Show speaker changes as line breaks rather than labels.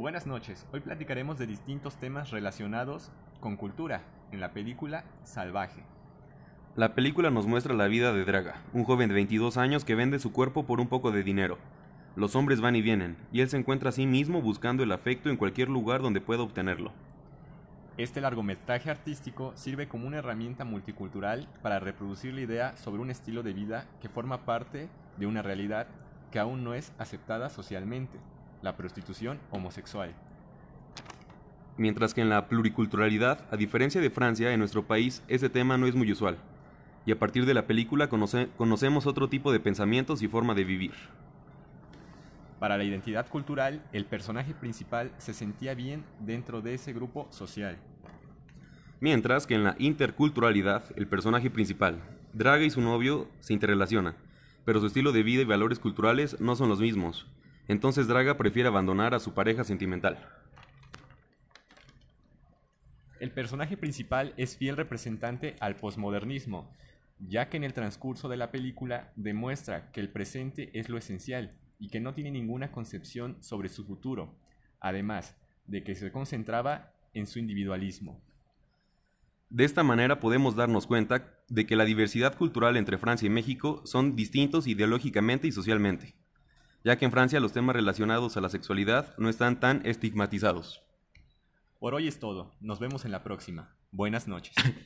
Buenas noches. Hoy platicaremos de distintos temas relacionados con cultura en la película Salvaje.
La película nos muestra la vida de Draga, un joven de 22 años que vende su cuerpo por un poco de dinero. Los hombres van y vienen, y él se encuentra a sí mismo buscando el afecto en cualquier lugar donde pueda obtenerlo.
Este largometraje artístico sirve como una herramienta multicultural para reproducir la idea sobre un estilo de vida que forma parte de una realidad que aún no es aceptada socialmente, la prostitución homosexual.
Mientras que en la pluriculturalidad, a diferencia de Francia, en nuestro país ese tema no es muy usual. Y a partir de la película conoce- conocemos otro tipo de pensamientos y forma de vivir.
Para la identidad cultural, el personaje principal se sentía bien dentro de ese grupo social.
Mientras que en la interculturalidad, el personaje principal, Draga y su novio, se interrelacionan, pero su estilo de vida y valores culturales no son los mismos. Entonces Draga prefiere abandonar a su pareja sentimental.
El personaje principal es fiel representante al posmodernismo, ya que en el transcurso de la película demuestra que el presente es lo esencial y que no tiene ninguna concepción sobre su futuro, además de que se concentraba en su individualismo.
De esta manera podemos darnos cuenta de que la diversidad cultural entre Francia y México son distintos ideológicamente y socialmente, ya que en Francia los temas relacionados a la sexualidad no están tan estigmatizados.
Por hoy es todo, nos vemos en la próxima. Buenas noches.